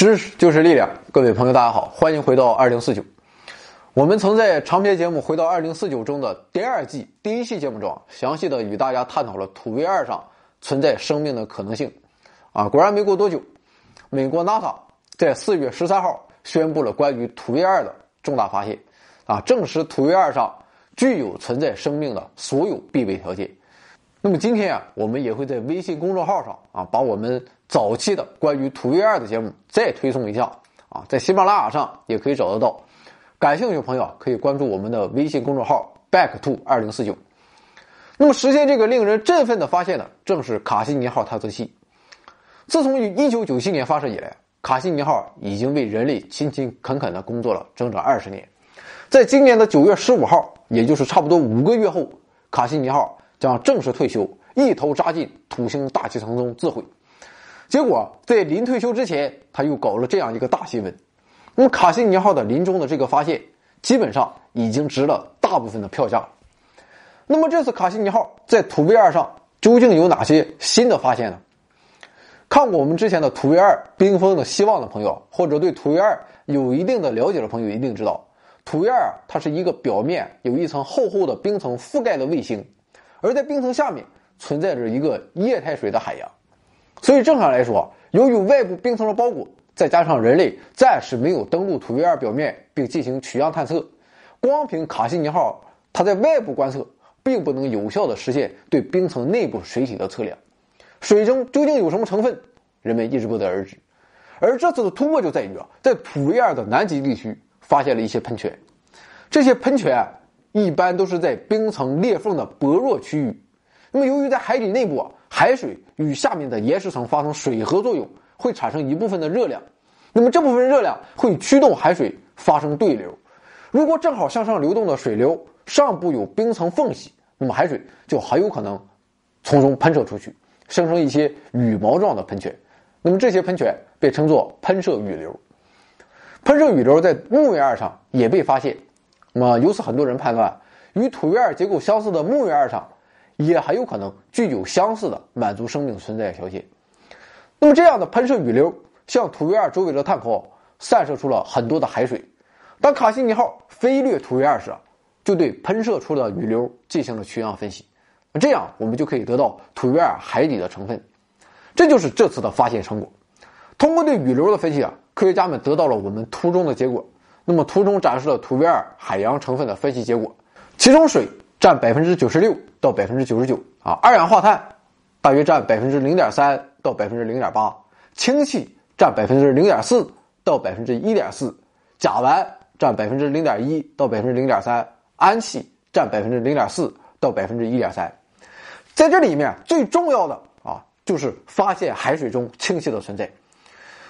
知识就是力量，各位朋友，大家好，欢迎回到二零四九。我们曾在长篇节目《回到二零四九》中的第二季第一期节目中，详细的与大家探讨了土卫二上存在生命的可能性。啊，果然没过多久，美国 NASA 在四月十三号宣布了关于土卫二的重大发现，啊，证实土卫二上具有存在生命的所有必备条件。那么今天啊，我们也会在微信公众号上啊，把我们早期的关于土卫二的节目再推送一下啊，在喜马拉雅上也可以找得到。感兴趣的朋友可以关注我们的微信公众号 “back to 二零四九”。那么实现这个令人振奋的发现呢，正是卡西尼号探测器。自从于一九九七年发射以来，卡西尼号已经为人类勤勤恳恳的工作了整整二十年。在今年的九月十五号，也就是差不多五个月后，卡西尼号。将正式退休，一头扎进土星大气层中自毁。结果在临退休之前，他又搞了这样一个大新闻。那么卡西尼号的临终的这个发现，基本上已经值了大部分的票价。那么这次卡西尼号在土卫二上究竟有哪些新的发现呢？看过我们之前的土卫二冰封的希望的朋友，或者对土卫二有一定的了解的朋友，一定知道，土卫二它是一个表面有一层厚厚的冰层覆盖的卫星。而在冰层下面存在着一个液态水的海洋，所以正常来说，由于外部冰层的包裹，再加上人类暂时没有登陆土卫二表面并进行取样探测，光凭卡西尼号它在外部观测，并不能有效的实现对冰层内部水体的测量。水中究竟有什么成分，人们一直不得而知。而这次的突破就在于啊，在土卫二的南极地区发现了一些喷泉，这些喷泉。一般都是在冰层裂缝的薄弱区域。那么，由于在海底内部啊，海水与下面的岩石层发生水合作用，会产生一部分的热量。那么，这部分热量会驱动海水发生对流。如果正好向上流动的水流上部有冰层缝隙，那么海水就很有可能从中喷射出去，生成一些羽毛状的喷泉。那么，这些喷泉被称作喷射雨流。喷射雨流在木卫二上也被发现。那么，由此很多人判断，与土卫二结构相似的木卫二上，也很有可能具有相似的满足生命存在的条件。那么，这样的喷射雨流向土卫二周围的碳壳散射出了很多的海水。当卡西尼号飞掠土卫二时，就对喷射出的雨流进行了取样分析。这样，我们就可以得到土卫二海底的成分。这就是这次的发现成果。通过对雨流的分析啊，科学家们得到了我们图中的结果。那么图中展示了土卫二海洋成分的分析结果，其中水占百分之九十六到百分之九十九啊，二氧化碳大约占百分之零点三到百分之零点八，氢气占百分之零点四到百分之一点四，甲烷占百分之零点一到百分之零点三，氨气占百分之零点四到百分之一点三，在这里面最重要的啊，就是发现海水中氢气的存在，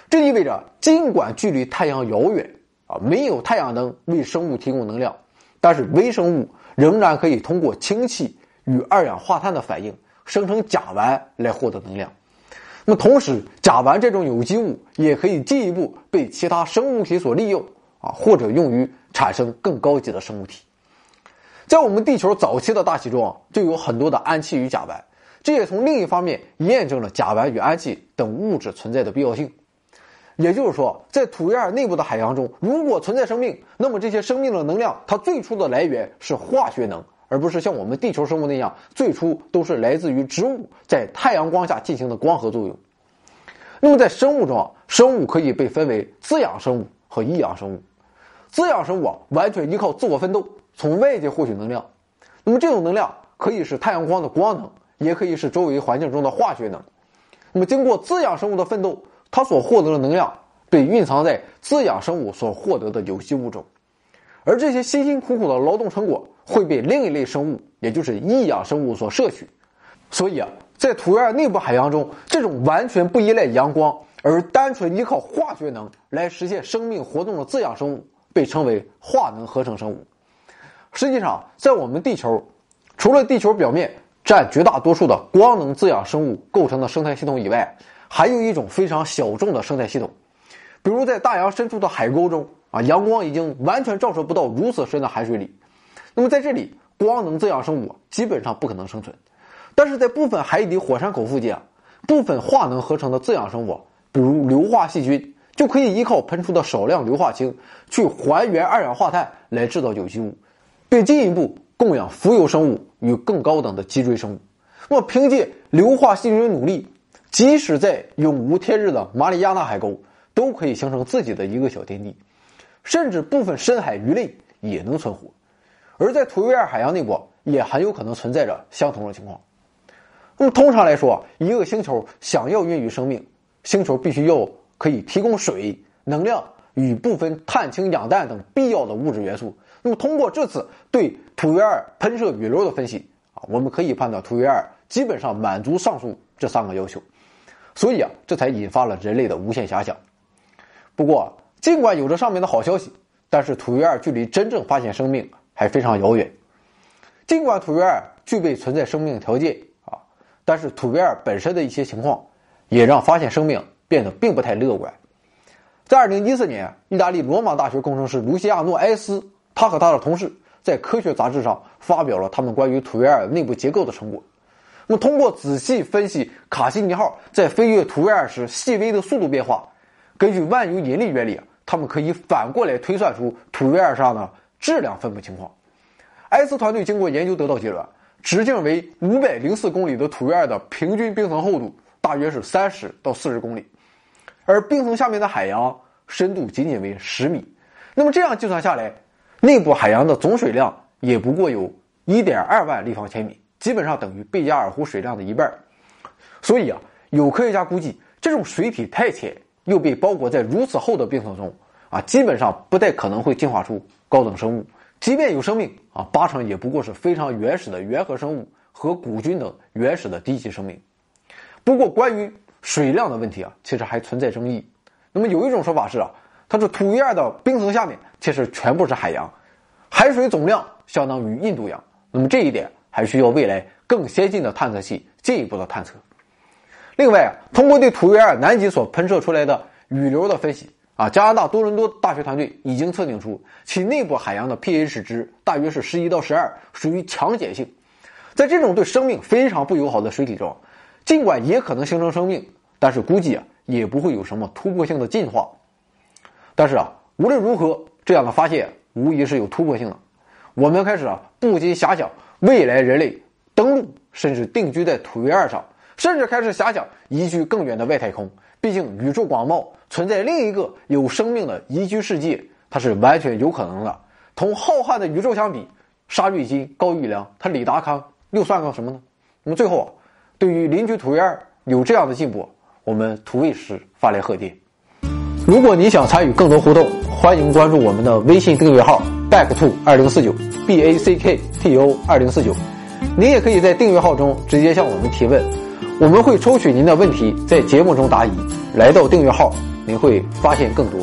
这意味着尽管距离太阳遥远。啊，没有太阳能为生物提供能量，但是微生物仍然可以通过氢气与二氧化碳的反应生成甲烷来获得能量。那么同时，甲烷这种有机物也可以进一步被其他生物体所利用啊，或者用于产生更高级的生物体。在我们地球早期的大气中啊，就有很多的氨气与甲烷，这也从另一方面验证了甲烷与氨气等物质存在的必要性。也就是说，在土卫二内部的海洋中，如果存在生命，那么这些生命的能量，它最初的来源是化学能，而不是像我们地球生物那样，最初都是来自于植物在太阳光下进行的光合作用。那么在生物中，生物可以被分为滋养生物和异养生物。滋养生物啊，完全依靠自我奋斗，从外界获取能量。那么这种能量可以是太阳光的光能，也可以是周围环境中的化学能。那么经过滋养生物的奋斗。它所获得的能量被蕴藏在滋养生物所获得的有机物中，而这些辛辛苦苦的劳动成果会被另一类生物，也就是异养生物所摄取。所以啊，在土卫二内部海洋中，这种完全不依赖阳光而单纯依靠化学能来实现生命活动的滋养生物，被称为化能合成生物。实际上，在我们地球，除了地球表面占绝大多数的光能滋养生物构成的生态系统以外，还有一种非常小众的生态系统，比如在大洋深处的海沟中啊，阳光已经完全照射不到如此深的海水里。那么在这里，光能滋养生物基本上不可能生存。但是在部分海底火山口附近啊，部分化能合成的滋养生物，比如硫化细菌，就可以依靠喷出的少量硫化氢去还原二氧化碳来制造有机物，并进一步供养浮游生物与更高等的脊椎生物。那么，凭借硫化细菌的努力，即使在永无天日的马里亚纳海沟，都可以形成自己的一个小天地，甚至部分深海鱼类也能存活。而在土卫二海洋内部，也很有可能存在着相同的情况。那么，通常来说，一个星球想要孕育生命，星球必须要可以提供水、能量与部分碳、氢、氧、氮等必要的物质元素。那么，通过这次对土卫二喷射宇流的分析啊，我们可以判断土卫二基本上满足上述这三个要求。所以啊，这才引发了人类的无限遐想。不过，尽管有着上面的好消息，但是土卫二距离真正发现生命还非常遥远。尽管土卫二具备存在生命条件啊，但是土卫二本身的一些情况，也让发现生命变得并不太乐观。在二零一四年，意大利罗马大学工程师卢西亚诺埃斯，他和他的同事在科学杂志上发表了他们关于土卫二内部结构的成果。那么，通过仔细分析卡西尼号在飞越土卫二时细微的速度变化，根据万有引力原理，他们可以反过来推算出土卫二上的质量分布情况。埃斯团队经过研究得到结论：直径为五百零四公里的土卫二的平均冰层厚度大约是三十到四十公里，而冰层下面的海洋深度仅仅为十米。那么这样计算下来，内部海洋的总水量也不过有一点二万立方千米，基本上等于贝加尔湖水量的一半。所以啊，有科学家估计，这种水体太浅又被包裹在如此厚的冰层中啊，基本上不太可能会进化出高等生物。即便有生命啊，八成也不过是非常原始的原核生物和古菌等原始的低级生命。不过，关于水量的问题啊，其实还存在争议。那么有一种说法是啊，它是土卫二的冰层下面其实全部是海洋，海水总量相当于印度洋。那么这一点还需要未来更先进的探测器进一步的探测。另外啊，通过对土卫二南极所喷射出来的雨流的分析。啊，加拿大多伦多大学团队已经测定出其内部海洋的 pH 值大约是十一到十二，属于强碱性。在这种对生命非常不友好的水体中，尽管也可能形成生命，但是估计啊也不会有什么突破性的进化。但是啊，无论如何，这样的发现无疑是有突破性的。我们开始啊不禁遐想未来人类登陆甚至定居在土卫二上，甚至开始遐想移居更远的外太空。毕竟宇宙广袤，存在另一个有生命的宜居世界，它是完全有可能的。同浩瀚的宇宙相比，沙瑞金、高育良、他李达康又算个什么呢？那么最后啊，对于邻居土卫二有这样的进步，我们土卫师发来贺电。如果你想参与更多互动，欢迎关注我们的微信订阅号 back to 二零四九 b a c k t o 二零四九。您也可以在订阅号中直接向我们提问。我们会抽取您的问题，在节目中答疑。来到订阅号，您会发现更多。